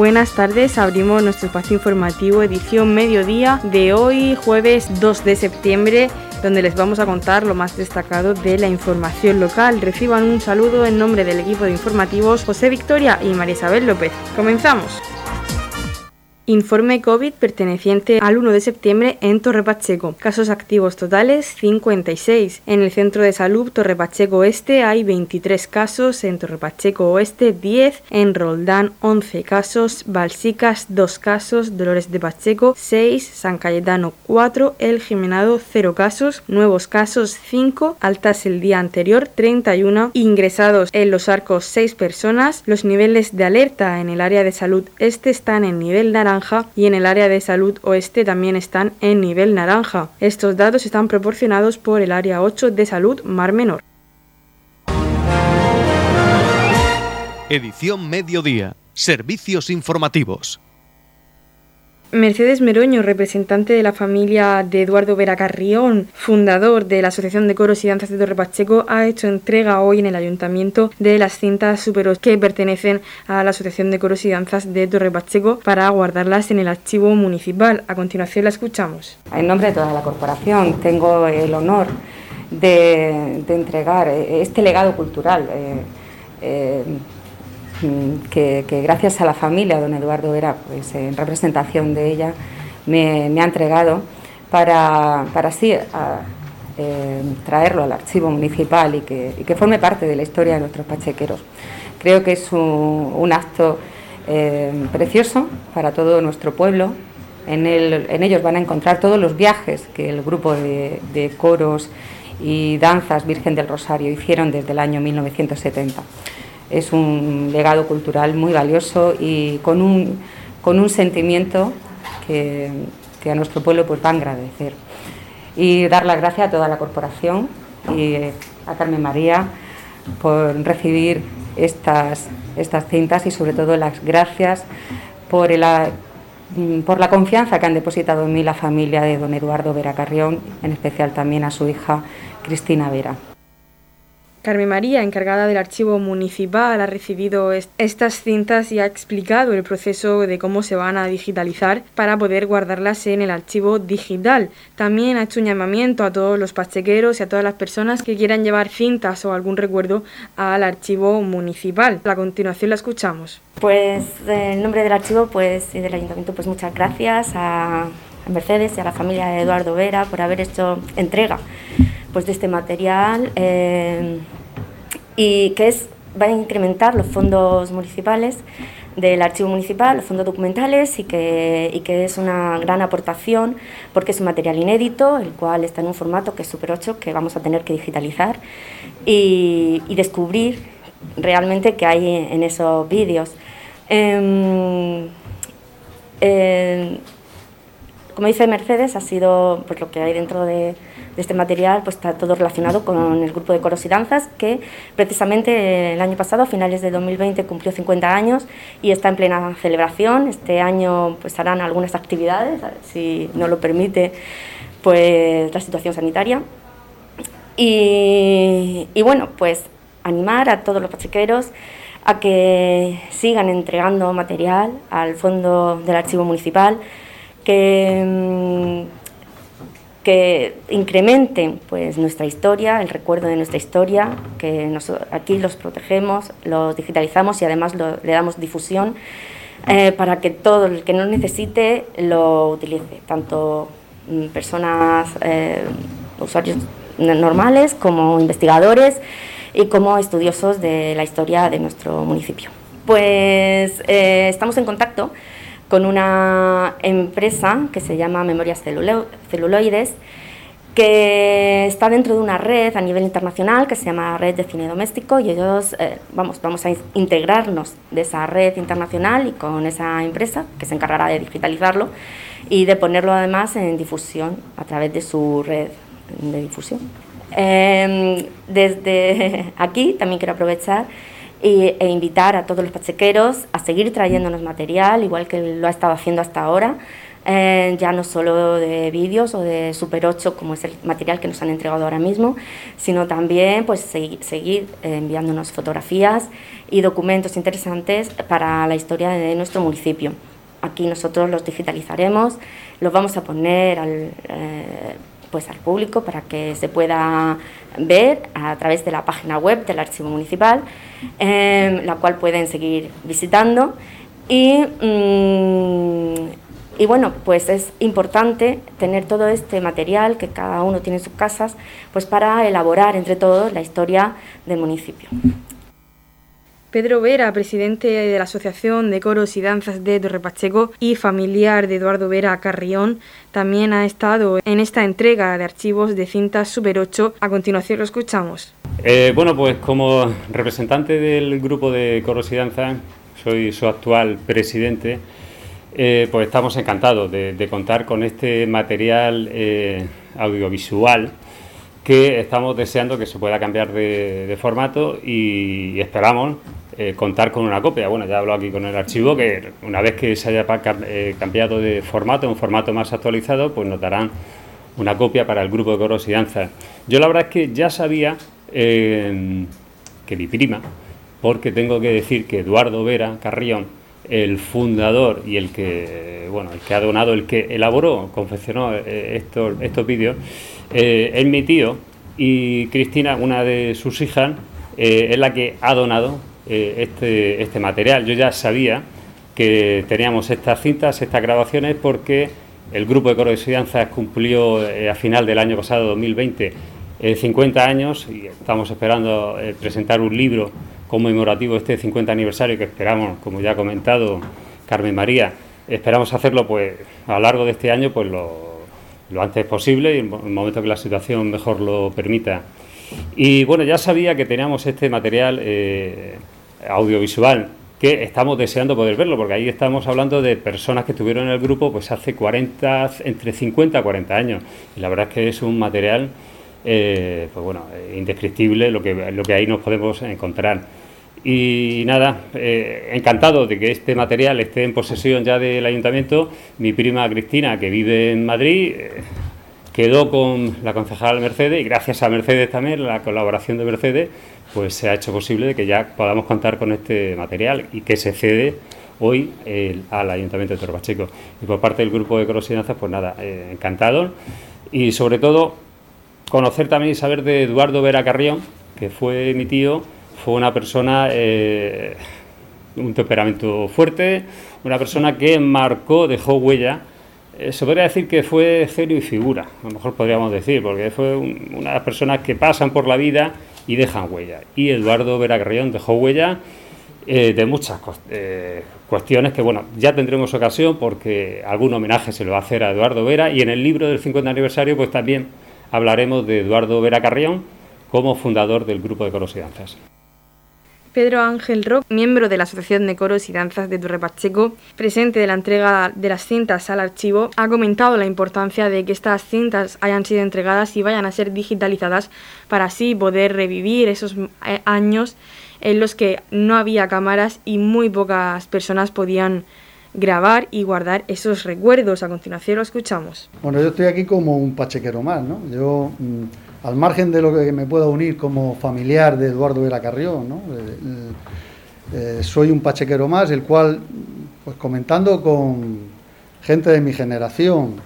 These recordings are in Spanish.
Buenas tardes, abrimos nuestro espacio informativo edición mediodía de hoy, jueves 2 de septiembre, donde les vamos a contar lo más destacado de la información local. Reciban un saludo en nombre del equipo de informativos José Victoria y María Isabel López. Comenzamos. Informe COVID perteneciente al 1 de septiembre en Torre Pacheco. Casos activos totales 56. En el centro de salud Torre Pacheco hay 23 casos, en Torre Pacheco Oeste 10, en Roldán 11 casos, Balsicas 2 casos, Dolores de Pacheco 6, San Cayetano 4, El Jimenado 0 casos, nuevos casos 5, altas el día anterior 31, ingresados en los arcos 6 personas. Los niveles de alerta en el área de salud este están en nivel naranja y en el área de salud oeste también están en nivel naranja. Estos datos están proporcionados por el área 8 de salud Mar Menor. Edición Mediodía. Servicios informativos. Mercedes Meroño, representante de la familia de Eduardo Vera Carrión, fundador de la Asociación de Coros y Danzas de Torre Pacheco, ha hecho entrega hoy en el ayuntamiento de las cintas superos que pertenecen a la Asociación de Coros y Danzas de Torre Pacheco para guardarlas en el archivo municipal. A continuación la escuchamos. En nombre de toda la corporación tengo el honor de, entregar este legado cultural. Eh, eh, Mm, que, gracias a la familia, don Eduardo Vera, pues en representación de ella, me, ha entregado para, así eh, traerlo al archivo municipal y que, forme parte de la historia de nuestros pachequeros. Creo que es un, acto eh, precioso para todo nuestro pueblo. En, ellos van a encontrar todos los viajes que el grupo de coros y danzas Virgen del Rosario hicieron desde el año 1970 es un legado cultural muy valioso y con un, con un sentimiento que, a nuestro pueblo pues, va a agradecer. Y dar las gracias a toda la corporación y a Carmen María por recibir estas, estas cintas y sobre todo las gracias por, por la confianza que han depositado en mí la familia de don Eduardo Vera Carrión, en especial también a su hija Cristina Vera. Carmen María, encargada del archivo municipal, ha recibido estas cintas y ha explicado el proceso de cómo se van a digitalizar para poder guardarlas en el archivo digital. También ha hecho un llamamiento a todos los pachequeros y a todas las personas que quieran llevar cintas o algún recuerdo al archivo municipal. A continuación la escuchamos. Pues en nombre del archivo pues, y del ayuntamiento, pues muchas gracias a Mercedes y a la familia de Eduardo Vera por haber hecho entrega pues, de este material eh, y que es, va a incrementar los fondos municipales del archivo municipal, los fondos documentales y que, que es una gran aportación porque es un material inédito, el cual está en un formato que es Super 8 que vamos a tener que digitalizar y, descubrir realmente qué hay en esos vídeos. Em, eh, como dice Mercedes, ha sido pues, lo que hay dentro de, este material, pues está todo relacionado con el grupo de coros y danzas, que precisamente el año pasado, a finales de 2020, cumplió 50 años y está en plena celebración. Este año pues harán algunas actividades, si no lo permite pues la situación sanitaria. Y, y bueno, pues animar a todos los pachequeros a que sigan entregando material al fondo del archivo municipal, que, mm, que incrementen pues, nuestra historia, el recuerdo de nuestra historia, que aquí los protegemos, los digitalizamos y además le damos difusión eh, para que todo el que no necesite lo utilice, tanto mm, personas, eh, usuarios normales como investigadores y como estudiosos de la historia de nuestro municipio. Pues eh, estamos en contacto con una empresa que se llama Memorias Celuloides, que está dentro de una red a nivel internacional que se llama Red de Cine Doméstico y ellos, eh, vamos, vamos a integrarnos de esa red internacional y con esa empresa que se encargará de digitalizarlo y de ponerlo además en difusión a través de su red de difusión. Em, desde aquí también quiero aprovechar e invitar a todos los pachequeros a seguir trayéndonos material, igual que lo ha estado haciendo hasta ahora, eh, ya no solo de vídeos o de Super 8, como es el material que nos han entregado ahora mismo, sino también pues, seguir enviándonos fotografías y documentos interesantes para la historia de nuestro municipio. Aquí nosotros los digitalizaremos, los vamos a poner al, eh, pues al público para que se pueda ver a través de la página web del Archivo Municipal, eh, la cual pueden seguir visitando. Y, mm, y bueno, pues es importante tener todo este material que cada uno tiene en sus casas, pues para elaborar entre todos la historia del municipio. Pedro Vera, presidente de la Asociación de Coros y Danzas de Torre Pacheco y familiar de Eduardo Vera Carrión, también ha estado en esta entrega de archivos de cintas Super 8. A continuación lo escuchamos. Eh, bueno, pues como representante del grupo de Coros y Danzas, soy su actual presidente, eh, pues estamos encantados de, contar con este material eh, audiovisual que estamos deseando que se pueda cambiar de, formato y esperamos eh, contar con una copia. Bueno, ya hablo aquí con el archivo que una vez que se haya eh, cambiado de formato, un formato más actualizado, pues nos darán una copia para el grupo de coros y danzas. Yo la verdad es que ya sabía eh, que mi prima, porque tengo que decir que Eduardo Vera Carrión, el fundador y el que bueno el que ha donado, el que elaboró, confeccionó estos, estos vídeos, es mi tío y Cristina, una de sus hijas, es la que ha donado eh, este, este material. Yo ya sabía que teníamos estas cintas, estas grabaciones, porque el grupo de coro de danzas cumplió eh, a final del año pasado, 2020, 50 eh, años y estamos esperando presentar un libro conmemorativo este 50 aniversario que esperamos, como ya ha comentado Carmen María, esperamos hacerlo pues a lo largo de este año pues lo, lo antes posible y en el momento que la situación mejor lo permita. Y bueno, ya sabía que teníamos este material audiovisual que estamos deseando poder verlo, porque ahí estamos hablando de personas que estuvieron en el grupo pues hace 40, entre 50 a 40 años. Y la verdad es que es un material eh, pues bueno, indescriptible lo que, lo que ahí nos podemos encontrar. Y nada, eh, encantado de que este material esté en posesión ya del ayuntamiento. Mi prima Cristina, que vive en Madrid, eh, quedó con la concejal Mercedes y gracias a Mercedes también, la colaboración de Mercedes, pues se ha hecho posible que ya podamos contar con este material y que se cede hoy al Ayuntamiento de Torpacheco. Y por parte del grupo de Crosinanzas, pues nada, eh, encantado. Y sobre todo, conocer también y saber de Eduardo Vera Carrión, que fue mi tío, fue una persona, eh, un temperamento fuerte, una persona que marcó, dejó huella. Eh, se podría decir que fue genio y figura, a lo mejor podríamos decir, porque fue una de las personas que pasan por la vida y dejan huella. Y Eduardo Vera Carrión dejó huella eh, de muchas eh, cuestiones que, bueno, ya tendremos ocasión porque algún homenaje se lo va a hacer a Eduardo Vera y en el libro del 50 aniversario pues también hablaremos de Eduardo Vera Carrión como fundador del grupo de coros y danzas. Pedro Ángel Rock, miembro de la Asociación de Coros y Danzas de Torre Pacheco, presente de la entrega de las cintas al archivo, ha comentado la importancia de que estas cintas hayan sido entregadas y vayan a ser digitalizadas para así poder revivir esos eh, años en los que no había cámaras y muy pocas personas podían grabar y guardar esos recuerdos. A continuación lo escuchamos. Bueno, yo estoy aquí como un pachequero más, ¿no? Yo... Mm, al margen de lo que me pueda unir como familiar de Eduardo Vera Carrión, ¿no? Eh, eh, soy un pachequero más, el cual, pues comentando con gente de mi generación,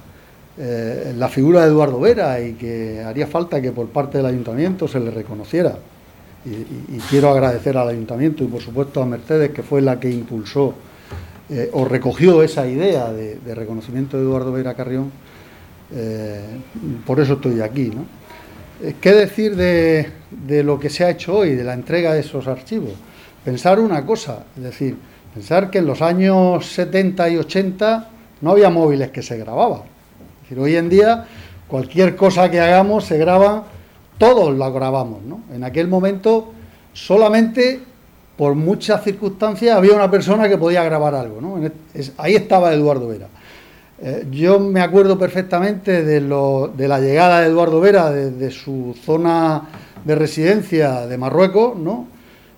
eh, la figura de Eduardo Vera y que haría falta que por parte del ayuntamiento se le reconociera. Y, quiero agradecer al ayuntamiento y por supuesto a Mercedes, que fue la que impulsó o recogió esa idea de, de, reconocimiento de Eduardo Vera Carrión. por eso estoy aquí. ¿no? Eh, ¿Qué decir de, lo que se ha hecho hoy, de la entrega de esos archivos? Pensar una cosa, es decir, pensar que en los años 70 y 80 no había móviles que se grababan. Es decir, hoy en día cualquier cosa que hagamos se graba, todos la grabamos. ¿no? En aquel momento solamente por muchas circunstancias había una persona que podía grabar algo. ¿no? ahí estaba Eduardo Vera. Eh, yo me acuerdo perfectamente de, la llegada de Eduardo Vera desde su zona de residencia de Marruecos, ¿no?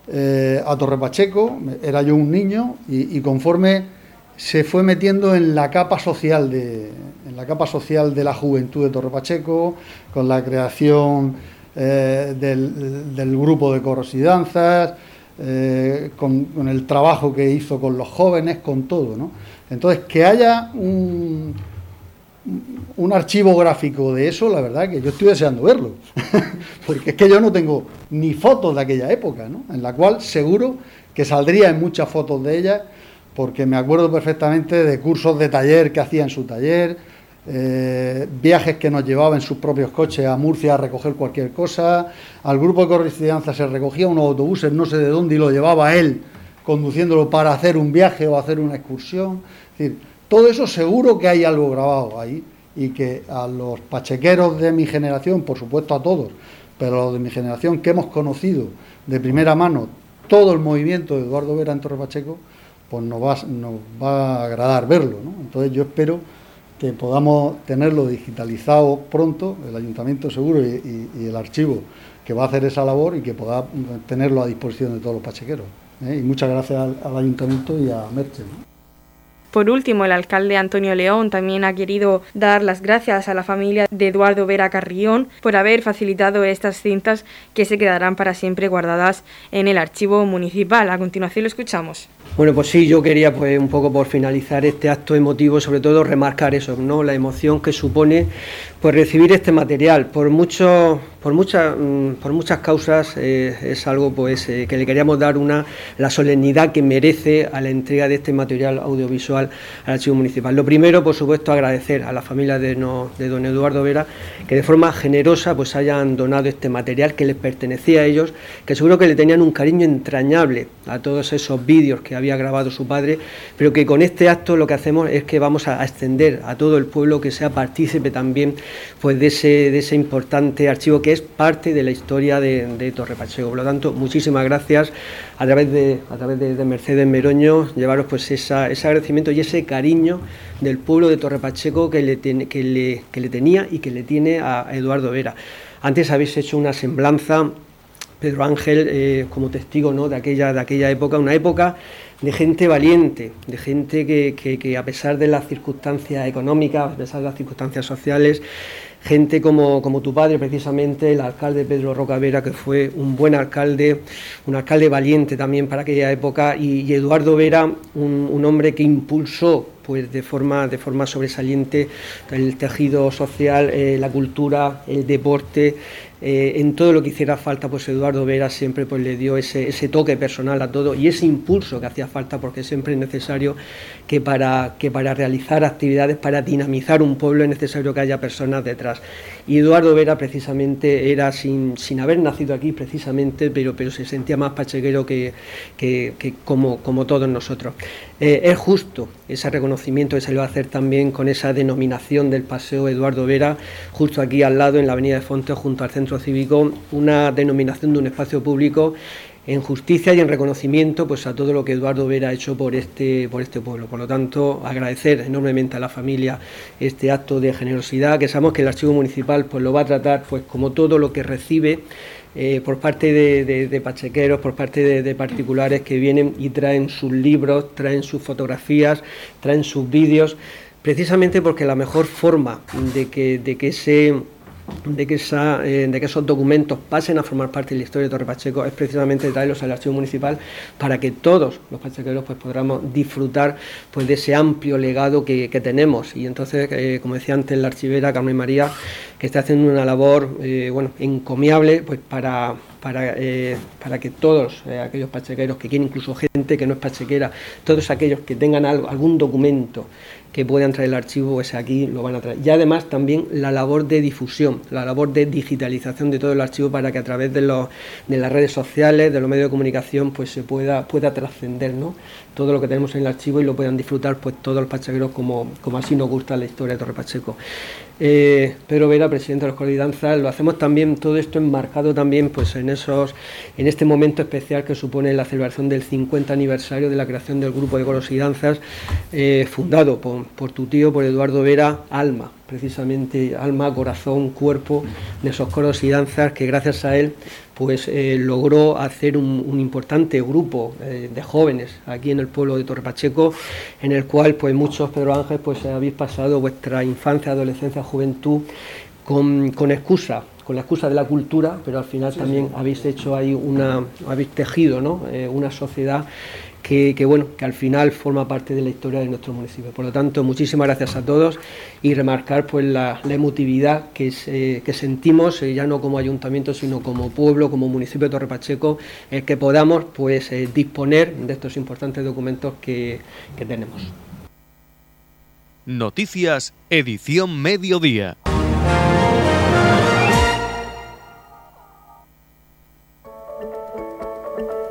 Eh, a Torre Pacheco, era yo un niño y, conforme se fue metiendo en la capa social de, en la capa social de la juventud de Torre Pacheco, con la creación eh, del, grupo de coros y danzas, eh, con, el trabajo que hizo con los jóvenes, con todo. ¿no? Entonces, que haya un, un archivo gráfico de eso, la verdad que yo estoy deseando verlo, porque es que yo no tengo ni fotos de aquella época, ¿no? en la cual seguro que saldría en muchas fotos de ella, porque me acuerdo perfectamente de cursos de taller que hacía en su taller, eh, viajes que nos llevaba en sus propios coches a Murcia a recoger cualquier cosa, al grupo de correspondencia se recogía unos autobuses, no sé de dónde, y lo llevaba él conduciéndolo para hacer un viaje o hacer una excursión. Es decir, todo eso seguro que hay algo grabado ahí y que a los pachequeros de mi generación, por supuesto a todos, pero a los de mi generación que hemos conocido de primera mano todo el movimiento de Eduardo Vera en Torre Pacheco, pues nos va, a agradar verlo. Entonces yo espero que podamos tenerlo digitalizado pronto, el ayuntamiento seguro y, el archivo que va a hacer esa labor y que pueda tenerlo a disposición de todos los pachequeros. ¿Eh? Y muchas gracias al, ayuntamiento y a Merche. Por último, el alcalde Antonio León también ha querido dar las gracias a la familia de Eduardo Vera Carrión por haber facilitado estas cintas que se quedarán para siempre guardadas en el archivo municipal. A continuación lo escuchamos. Bueno, pues sí, yo quería pues un poco por finalizar este acto emotivo, sobre todo remarcar eso, ¿no? La emoción que supone pues recibir este material. Por mucho, por muchas, mm, por muchas causas eh, es algo pues eh, que le queríamos dar una la solemnidad que merece a la entrega de este material audiovisual al Archivo Municipal. Lo primero, por supuesto, agradecer a la familia de, de don Eduardo Vera que de forma generosa pues hayan donado este material que les pertenecía a ellos, que seguro que le tenían un cariño entrañable a todos esos vídeos que había había grabado su padre, pero que con este acto lo que hacemos es que vamos a, extender a todo el pueblo que sea partícipe también pues de ese, de ese importante archivo que es parte de la historia de, Torre Pacheco. Por lo tanto, muchísimas gracias a través de, a través de, Mercedes Meroño, llevaros pues ese agradecimiento y ese cariño del pueblo de Torre Pacheco que le, que le, que le tenía y que le tiene a Eduardo Vera. Antes habéis hecho una semblanza Pedro Ángel eh, como testigo ¿no? de, aquella, de aquella época, una época de gente valiente, de gente que, a pesar de las circunstancias económicas, a pesar de las circunstancias sociales, gente como, como, tu padre, precisamente, el alcalde Pedro Rocavera, que fue un buen alcalde, un alcalde valiente también para aquella época, y, Eduardo Vera, un, hombre que impulsó pues de forma, de forma sobresaliente el tejido social, eh, la cultura, el deporte, eh, en todo lo que hiciera falta, pues Eduardo Vera siempre pues, le dio ese, toque personal a todo y ese impulso que hacía falta, porque siempre es necesario que para, que para realizar actividades, para dinamizar un pueblo, es necesario que haya personas detrás. Y Eduardo Vera precisamente era, sin, sin haber nacido aquí precisamente, pero, pero se sentía más pachequero que, que, como, como todos nosotros. Eh, es justo ese reconocimiento que se le va a hacer también con esa denominación del Paseo Eduardo Vera, justo aquí al lado, en la Avenida de Fonte, junto al Centro Cívico, una denominación de un espacio público en justicia y en reconocimiento pues a todo lo que Eduardo Vera ha hecho por este por este pueblo. Por lo tanto, agradecer enormemente a la familia este acto de generosidad, que sabemos que el archivo municipal pues lo va a tratar pues como todo lo que recibe eh, por parte de, pachequeros, por parte de, particulares que vienen y traen sus libros, traen sus fotografías, traen sus vídeos, precisamente porque la mejor forma de que, que ese que, eh, de que esos documentos pasen a formar parte de la historia de Torre Pacheco es precisamente traerlos al archivo municipal para que todos los pachequeros pues podamos disfrutar pues de ese amplio legado que, tenemos. Y entonces eh, como decía antes la archivera Carmen María que está haciendo una labor eh, bueno encomiable pues para para, para que todos aquellos pachequeros que quieren, incluso gente que no es pachequera, todos aquellos que tengan algo, algún documento que puedan traer el archivo, pues aquí lo van a traer. Y además también la labor de difusión, la labor de digitalización de todo el archivo para que a través de, los, de las redes sociales, de los medios de comunicación, pues se pueda, pueda trascender ¿no? Todo lo que tenemos en el archivo y lo puedan disfrutar pues todos los pachequeros como, como así nos gusta la historia de Torre Pacheco. Eh, Pedro Vera, presidente de los Coridanzas, lo hacemos también todo esto enmarcado también pues en esos en este momento especial que supone la celebración del 50 aniversario de la creación del grupo de coros y danzas eh, fundado por, por, tu tío, por Eduardo Vera, Alma, precisamente alma, corazón, cuerpo de esos coros y danzas que gracias a él pues eh, logró hacer un, importante grupo eh, de jóvenes aquí en el pueblo de Torre Pacheco, en el cual pues muchos, Pedro Ángel, pues habéis pasado vuestra infancia, adolescencia, juventud con, con excusa con la excusa de la cultura, pero al final también habéis hecho ahí una, habéis tejido ¿no? Eh, una sociedad que, bueno, que al final forma parte de la historia de nuestro municipio. Por lo tanto, muchísimas gracias a todos y remarcar pues la, emotividad que, que sentimos, eh, ya no como ayuntamiento, sino como pueblo, como municipio de Torre Pacheco, el que podamos pues eh, disponer de estos importantes documentos que, que tenemos. Noticias, edición mediodía.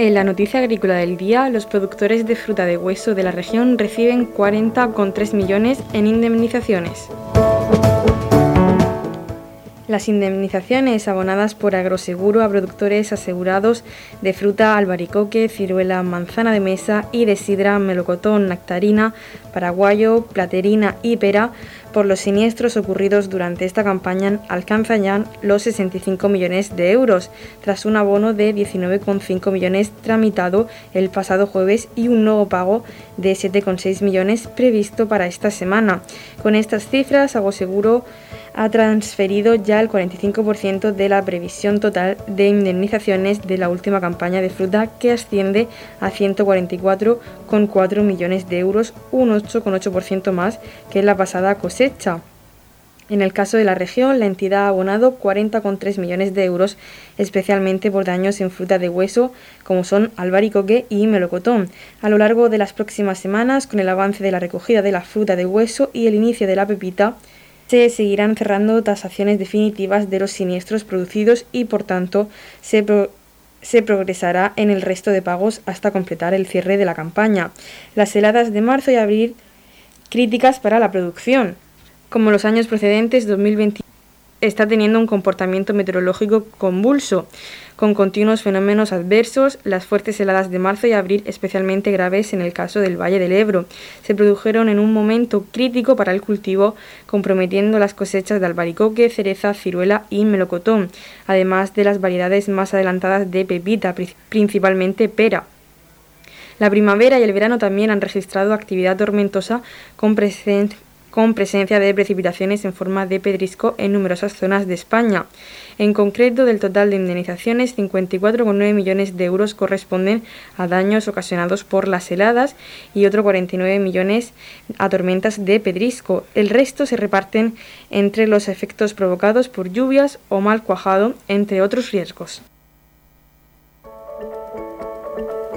En la noticia agrícola del día, los productores de fruta de hueso de la región reciben 40,3 millones en indemnizaciones. Las indemnizaciones abonadas por Agroseguro a productores asegurados de fruta albaricoque, ciruela, manzana de mesa y de sidra, melocotón, nectarina, paraguayo, platerina y pera por los siniestros ocurridos durante esta campaña alcanzan ya los 65 millones de euros, tras un abono de 19,5 millones tramitado el pasado jueves y un nuevo pago de 7,6 millones previsto para esta semana. Con estas cifras, Agroseguro ha transferido ya el 45% de la previsión total de indemnizaciones de la última campaña de fruta que asciende a 144,4 millones de euros, un 8,8% más que la pasada cosecha. En el caso de la región, la entidad ha abonado 40,3 millones de euros, especialmente por daños en fruta de hueso, como son albaricoque y melocotón. A lo largo de las próximas semanas, con el avance de la recogida de la fruta de hueso y el inicio de la pepita, se seguirán cerrando tasaciones definitivas de los siniestros producidos y por tanto se, se progresará en el resto de pagos hasta completar el cierre de la campaña. Las heladas de marzo y abril críticas para la producción. Como los años precedentes, 2021 está teniendo un comportamiento meteorológico convulso con continuos fenómenos adversos, las fuertes heladas de marzo y abril especialmente graves en el caso del Valle del Ebro. Se produjeron en un momento crítico para el cultivo, comprometiendo las cosechas de albaricoque, cereza, ciruela y melocotón, además de las variedades más adelantadas de pepita, principalmente pera. La primavera y el verano también han registrado actividad tormentosa con presencia con presencia de precipitaciones en forma de pedrisco en numerosas zonas de España. En concreto, del total de indemnizaciones, 54,9 millones de euros corresponden a daños ocasionados por las heladas y otro 49 millones a tormentas de pedrisco. El resto se reparten entre los efectos provocados por lluvias o mal cuajado, entre otros riesgos.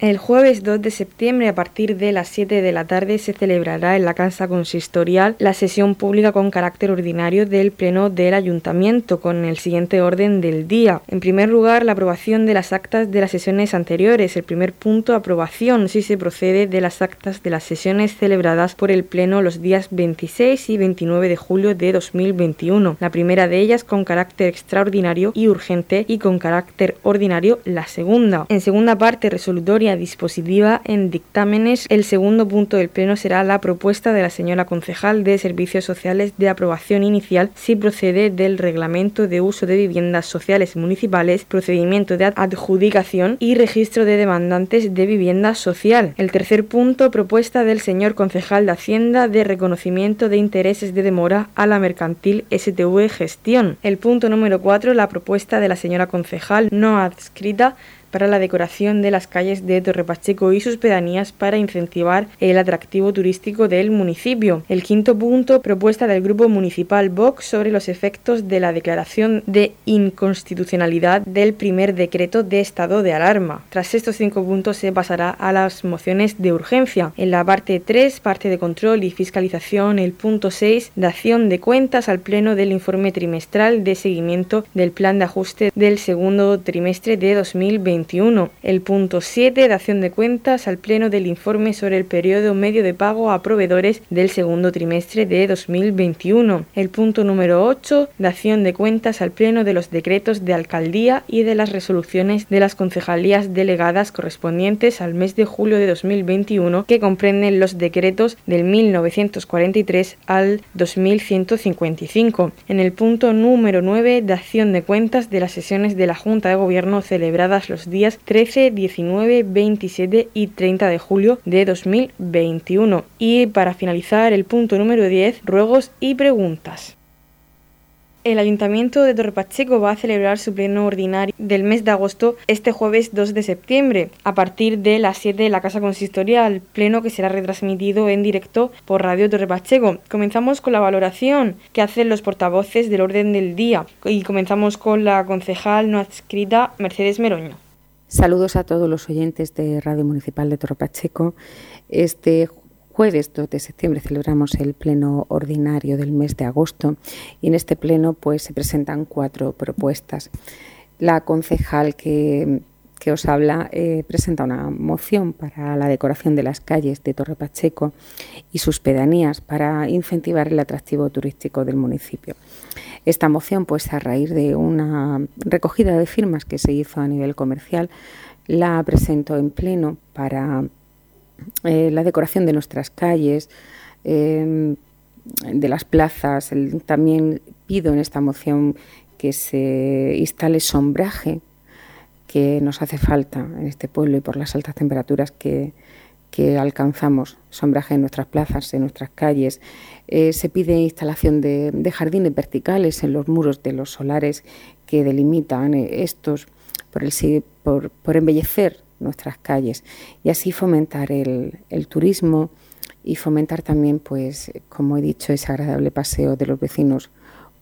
El jueves 2 de septiembre a partir de las 7 de la tarde se celebrará en la Casa Consistorial la sesión pública con carácter ordinario del Pleno del Ayuntamiento con el siguiente orden del día. En primer lugar, la aprobación de las actas de las sesiones anteriores. El primer punto, aprobación si se procede de las actas de las sesiones celebradas por el Pleno los días 26 y 29 de julio de 2021. La primera de ellas con carácter extraordinario y urgente y con carácter ordinario la segunda. En segunda parte, resolutoria dispositiva en dictámenes. El segundo punto del Pleno será la propuesta de la señora concejal de Servicios Sociales de aprobación inicial si procede del Reglamento de Uso de Viviendas Sociales Municipales, procedimiento de adjudicación y registro de demandantes de vivienda social. El tercer punto, propuesta del señor concejal de Hacienda de reconocimiento de intereses de demora a la mercantil STV Gestión. El punto número cuatro, la propuesta de la señora concejal no adscrita para la decoración de las calles de Torre Pacheco y sus pedanías para incentivar el atractivo turístico del municipio. El quinto punto, propuesta del Grupo Municipal Vox sobre los efectos de la declaración de inconstitucionalidad del primer decreto de estado de alarma. Tras estos cinco puntos se pasará a las mociones de urgencia. En la parte 3, parte de control y fiscalización, el punto 6, dación de cuentas al Pleno del informe trimestral de seguimiento del plan de ajuste del segundo trimestre de 2021. El punto 7, dación de cuentas al Pleno del informe sobre el periodo medio de pago a proveedores del segundo trimestre de 2021. El punto número 8, dación de cuentas al Pleno de los decretos de alcaldía y de las resoluciones de las concejalías delegadas correspondientes al mes de julio de 2021 que comprenden los decretos del 1943 al 2155. En el punto número 9, dación de cuentas de las sesiones de la Junta de Gobierno celebradas los días 13, 19, 27 y 30 de julio de 2021. Y para finalizar, el punto número 10, ruegos y preguntas. El Ayuntamiento de Torrepacheco va a celebrar su pleno ordinario del mes de agosto este jueves 2 de septiembre, a partir de las 7 de la Casa Consistorial, pleno que será retransmitido en directo por Radio Torrepacheco. Comenzamos con la valoración que hacen los portavoces del orden del día y comenzamos con la concejal no adscrita Mercedes Meroño. Saludos a todos los oyentes de Radio Municipal de Torrepacheco. Este jueves 2 de septiembre celebramos el pleno ordinario del mes de agosto y en este pleno pues se presentan cuatro propuestas. La concejal que, os habla eh, presenta una moción para la decoración de las calles de Torre Pacheco y sus pedanías para incentivar el atractivo turístico del municipio. Esta moción, pues a raíz de una recogida de firmas que se hizo a nivel comercial, la presento en pleno para eh, la decoración de nuestras calles, em, de las plazas. también pido en esta moción que se instale sombraje que nos hace falta en este pueblo y por las altas temperaturas que, alcanzamos, sombraje en nuestras plazas, en nuestras calles. Eh, se pide instalación de, jardines verticales en los muros de los solares que delimitan eh, estos por, el, por, por embellecer nuestras calles y así fomentar el, turismo y fomentar también, pues, como he dicho, ese agradable paseo de los vecinos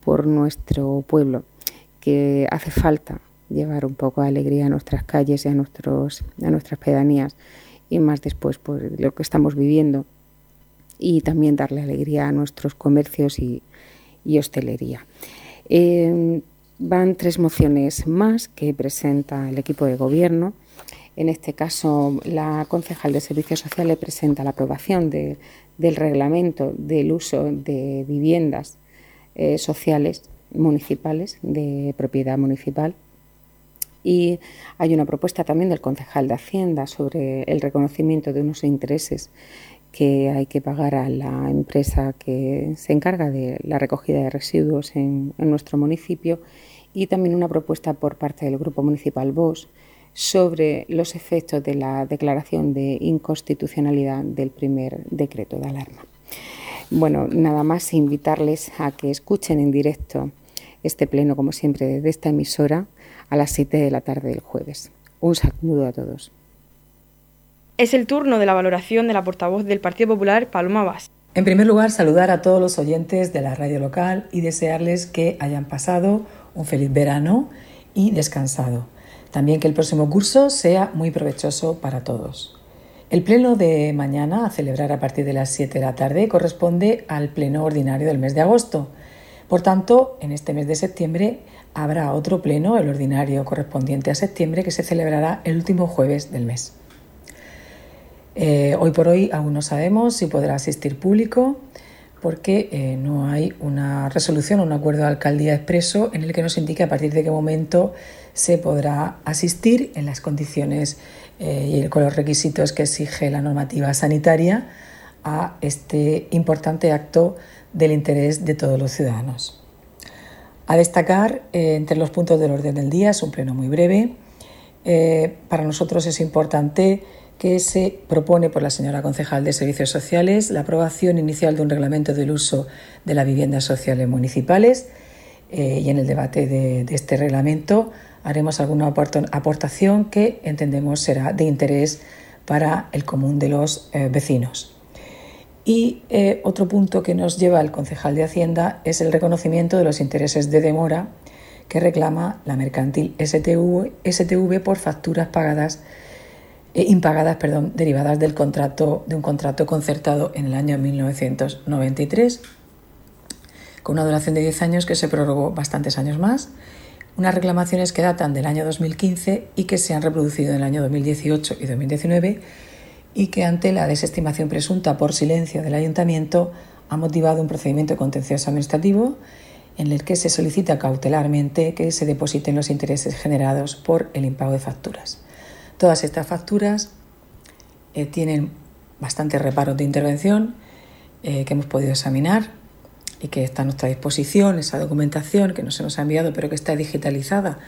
por nuestro pueblo, que hace falta llevar un poco de alegría a nuestras calles y a, nuestros, a nuestras pedanías y más después pues, lo que estamos viviendo y también darle alegría a nuestros comercios y, hostelería. Eh, van tres mociones más que presenta el equipo de gobierno en este caso, la concejal de Servicios Sociales presenta la aprobación del reglamento del uso de viviendas eh, sociales municipales, de propiedad municipal. Y hay una propuesta también del concejal de Hacienda sobre el reconocimiento de unos intereses que hay que pagar a la empresa que se encarga de la recogida de residuos en, nuestro municipio y también una propuesta por parte del Grupo Municipal BOS sobre los efectos de la declaración de inconstitucionalidad del primer decreto de alarma. Bueno, nada más invitarles a que escuchen en directo este pleno, como siempre, desde esta emisora a las 7 de la tarde del jueves. Un saludo a todos. Es el turno de la valoración de la portavoz del Partido Popular, Paloma Vaz. En primer lugar, saludar a todos los oyentes de la radio local y desearles que hayan pasado un feliz verano y descansado. También que el próximo curso sea muy provechoso para todos. El pleno de mañana, a celebrar a partir de las 7 de la tarde, corresponde al pleno ordinario del mes de agosto. Por tanto, en este mes de septiembre habrá otro pleno, el ordinario correspondiente a septiembre, que se celebrará el último jueves del mes. Eh, hoy por hoy aún no sabemos si podrá asistir público porque eh, no hay una resolución o un acuerdo de alcaldía expreso en el que nos indique a partir de qué momento se podrá asistir en las condiciones eh, y con los requisitos que exige la normativa sanitaria a este importante acto del interés de todos los ciudadanos. A destacar, eh, entre los puntos del orden del día, es un pleno muy breve. para nosotros es importante que se propone por la señora concejal de Servicios Sociales la aprobación inicial de un reglamento del uso de las viviendas sociales municipales eh, y en el debate de, este reglamento haremos alguna aportación que entendemos será de interés para el común de los eh, vecinos. Y eh, otro punto que nos lleva el concejal de Hacienda es el reconocimiento de los intereses de demora que reclama la mercantil STV, STV por facturas pagadas eh, impagadas perdón, derivadas del contrato, de un contrato concertado en el año 1993, con una duración de 10 años que se prorrogó bastantes años más, unas reclamaciones que datan del año 2015 y que se han reproducido en el año 2018 y 2019 y que ante la desestimación presunta por silencio del ayuntamiento ha motivado un procedimiento contencioso administrativo en el que se solicita cautelarmente que se depositen los intereses generados por el impago de facturas. Todas estas facturas eh, tienen bastantes reparos de intervención eh, que hemos podido examinar y que está a nuestra disposición, esa documentación que no se nos ha enviado pero que está digitalizada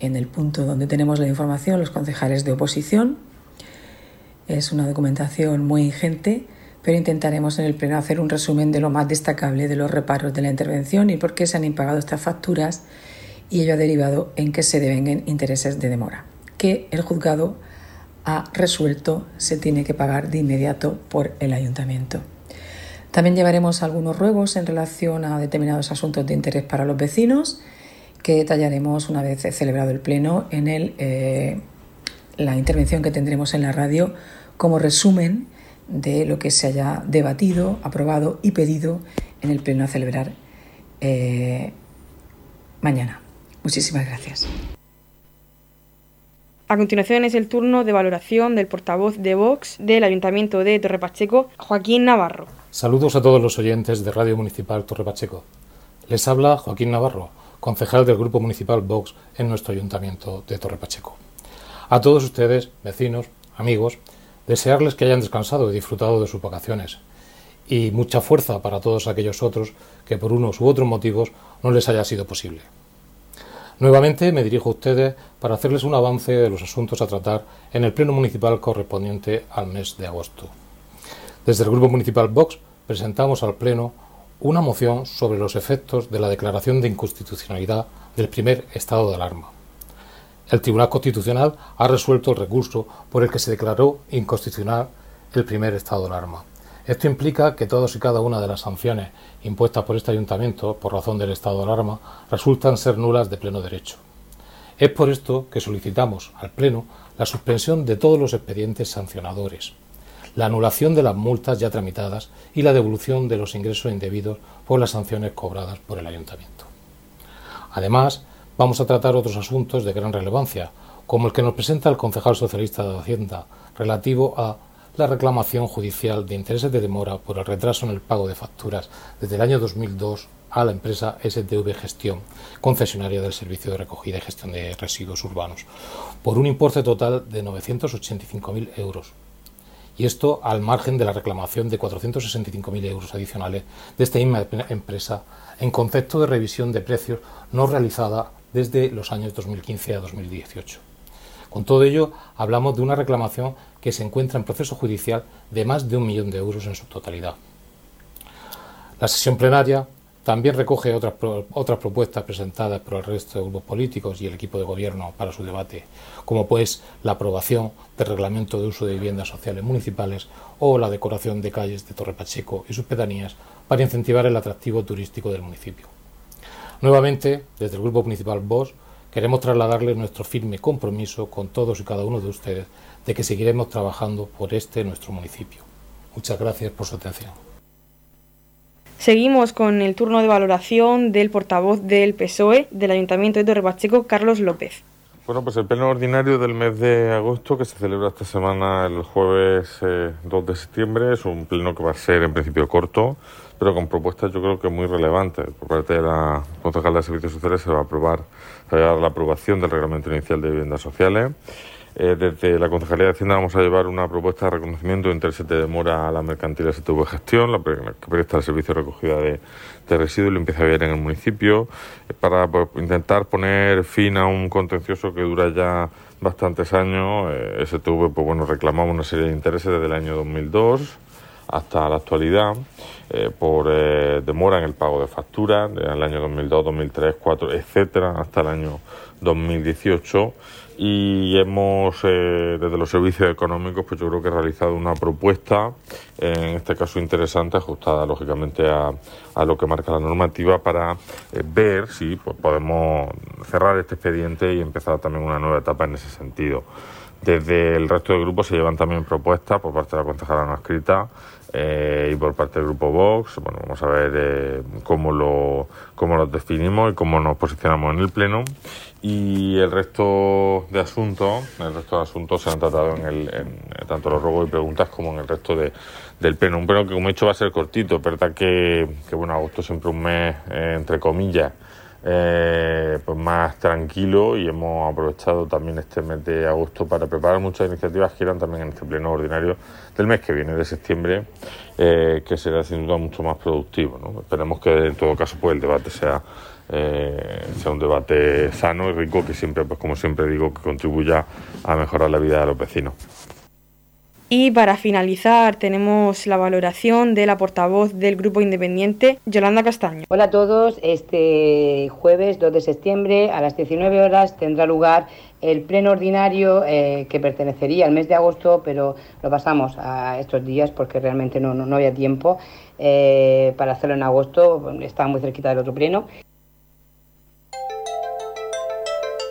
en el punto donde tenemos la información, los concejales de oposición. Es una documentación muy ingente, pero intentaremos en el Pleno hacer un resumen de lo más destacable de los reparos de la intervención y por qué se han impagado estas facturas y ello ha derivado en que se devenguen intereses de demora que el juzgado ha resuelto se tiene que pagar de inmediato por el ayuntamiento. También llevaremos algunos ruegos en relación a determinados asuntos de interés para los vecinos que detallaremos una vez celebrado el pleno en el, eh, la intervención que tendremos en la radio como resumen de lo que se haya debatido, aprobado y pedido en el pleno a celebrar eh, mañana. Muchísimas gracias. A continuación es el turno de valoración del portavoz de Vox del Ayuntamiento de Torre Pacheco, Joaquín Navarro. Saludos a todos los oyentes de Radio Municipal Torre Pacheco. Les habla Joaquín Navarro, concejal del Grupo Municipal Vox en nuestro Ayuntamiento de Torre Pacheco. A todos ustedes, vecinos, amigos, desearles que hayan descansado y disfrutado de sus vacaciones. Y mucha fuerza para todos aquellos otros que por unos u otros motivos no les haya sido posible. Nuevamente me dirijo a ustedes para hacerles un avance de los asuntos a tratar en el Pleno Municipal correspondiente al mes de agosto. Desde el Grupo Municipal Vox presentamos al Pleno una moción sobre los efectos de la declaración de inconstitucionalidad del primer estado de alarma. El Tribunal Constitucional ha resuelto el recurso por el que se declaró inconstitucional el primer estado de alarma. Esto implica que todas y cada una de las sanciones impuestas por este ayuntamiento por razón del estado de alarma resultan ser nulas de pleno derecho. Es por esto que solicitamos al Pleno la suspensión de todos los expedientes sancionadores, la anulación de las multas ya tramitadas y la devolución de los ingresos indebidos por las sanciones cobradas por el ayuntamiento. Además, vamos a tratar otros asuntos de gran relevancia, como el que nos presenta el concejal socialista de Hacienda relativo a la reclamación judicial de intereses de demora por el retraso en el pago de facturas desde el año 2002 a la empresa STV Gestión, concesionaria del servicio de recogida y gestión de residuos urbanos, por un importe total de 985.000 euros. Y esto al margen de la reclamación de 465.000 euros adicionales de esta misma empresa en concepto de revisión de precios no realizada desde los años 2015 a 2018. Con todo ello, hablamos de una reclamación que se encuentra en proceso judicial de más de un millón de euros en su totalidad. La sesión plenaria también recoge otras, otras propuestas presentadas por el resto de grupos políticos y el equipo de gobierno para su debate, como pues la aprobación del reglamento de uso de viviendas sociales municipales o la decoración de calles de Torre Pacheco y sus pedanías para incentivar el atractivo turístico del municipio. Nuevamente, desde el Grupo Municipal VOS, queremos trasladarles nuestro firme compromiso con todos y cada uno de ustedes de que seguiremos trabajando por este nuestro municipio. Muchas gracias por su atención. Seguimos con el turno de valoración del portavoz del PSOE del Ayuntamiento de Torre Pacheco, Carlos López. Bueno, pues el pleno ordinario del mes de agosto, que se celebra esta semana el jueves 2 eh, de septiembre, es un pleno que va a ser en principio corto, pero con propuestas yo creo que muy relevantes. Por parte de la concejal de Servicios Sociales se va a aprobar, se va a dar la aprobación del reglamento inicial de viviendas sociales. Eh, desde la Concejalía de Hacienda vamos a llevar una propuesta de reconocimiento de interés de demora a la mercantil STV Gestión, la que presta el servicio de recogida de, residuos y limpieza vial en el municipio, eh, para pues, intentar poner fin a un contencioso que dura ya bastantes años. Eh, STV, pues bueno, reclamamos una serie de intereses desde el año 2002 hasta la actualidad eh, por demora en el pago de facturas en el año 2002, 2003, 2004, etcétera, hasta el año 2018 y hemos eh, desde los servicios económicos pues yo creo que he realizado una propuesta en este caso interesante ajustada lógicamente a, a lo que marca la normativa para ver si pues, podemos cerrar este expediente y empezar también una nueva etapa en ese sentido. Desde el resto del grupo se llevan también propuestas por parte de la concejala no escrita eh, y por parte del grupo Vox. Bueno, vamos a ver eh, cómo, lo, cómo los definimos y cómo nos posicionamos en el Pleno. Y el resto de asuntos, el resto de asuntos se han tratado en, el, en tanto los ruegos y preguntas como en el resto de, del Pleno. Un Pleno que, como he dicho, va a ser cortito. Verdad que, que bueno, agosto siempre un mes, eh, entre comillas, eh, pues más tranquilo y hemos aprovechado también este mes de agosto para preparar muchas iniciativas que irán también en este pleno ordinario del mes que viene, de septiembre, eh, que será sin duda mucho más productivo. ¿no? Esperemos que en todo caso pues, el debate sea, eh, sea un debate sano y rico que siempre, pues como siempre digo, que contribuya a mejorar la vida de los vecinos. Y para finalizar tenemos la valoración de la portavoz del Grupo Independiente, Yolanda Castaño. Hola a todos, este jueves 2 de septiembre a las 19 horas tendrá lugar el pleno ordinario eh, que pertenecería al mes de agosto, pero lo pasamos a estos días porque realmente no, no, había tiempo eh, para hacerlo en agosto, estaba muy cerquita del otro pleno.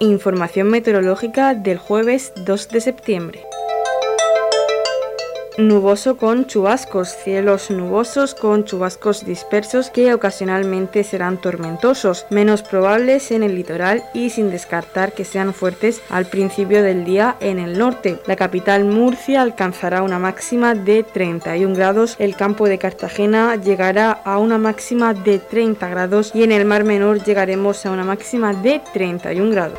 Información meteorológica del jueves 2 de septiembre. Nuboso con chubascos, cielos nubosos con chubascos dispersos que ocasionalmente serán tormentosos, menos probables en el litoral y sin descartar que sean fuertes al principio del día en el norte. La capital Murcia alcanzará una máxima de 31 grados, el campo de Cartagena llegará a una máxima de 30 grados y en el Mar Menor llegaremos a una máxima de 31 grados.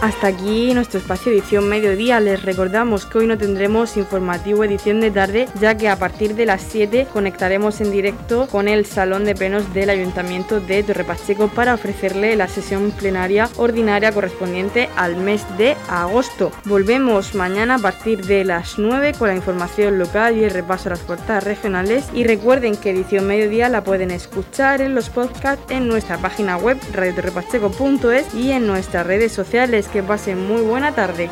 Hasta aquí nuestro espacio edición mediodía. Les recordamos que hoy no tendremos informativo edición de tarde, ya que a partir de las 7 conectaremos en directo con el Salón de Plenos del Ayuntamiento de Torre Pacheco para ofrecerle la sesión plenaria ordinaria correspondiente al mes de agosto. Volvemos mañana a partir de las 9 con la información local y el repaso a las portadas regionales. Y recuerden que edición mediodía la pueden escuchar en los podcasts en nuestra página web radiotorrepacheco.es y en nuestras redes sociales que pasen muy buena tarde.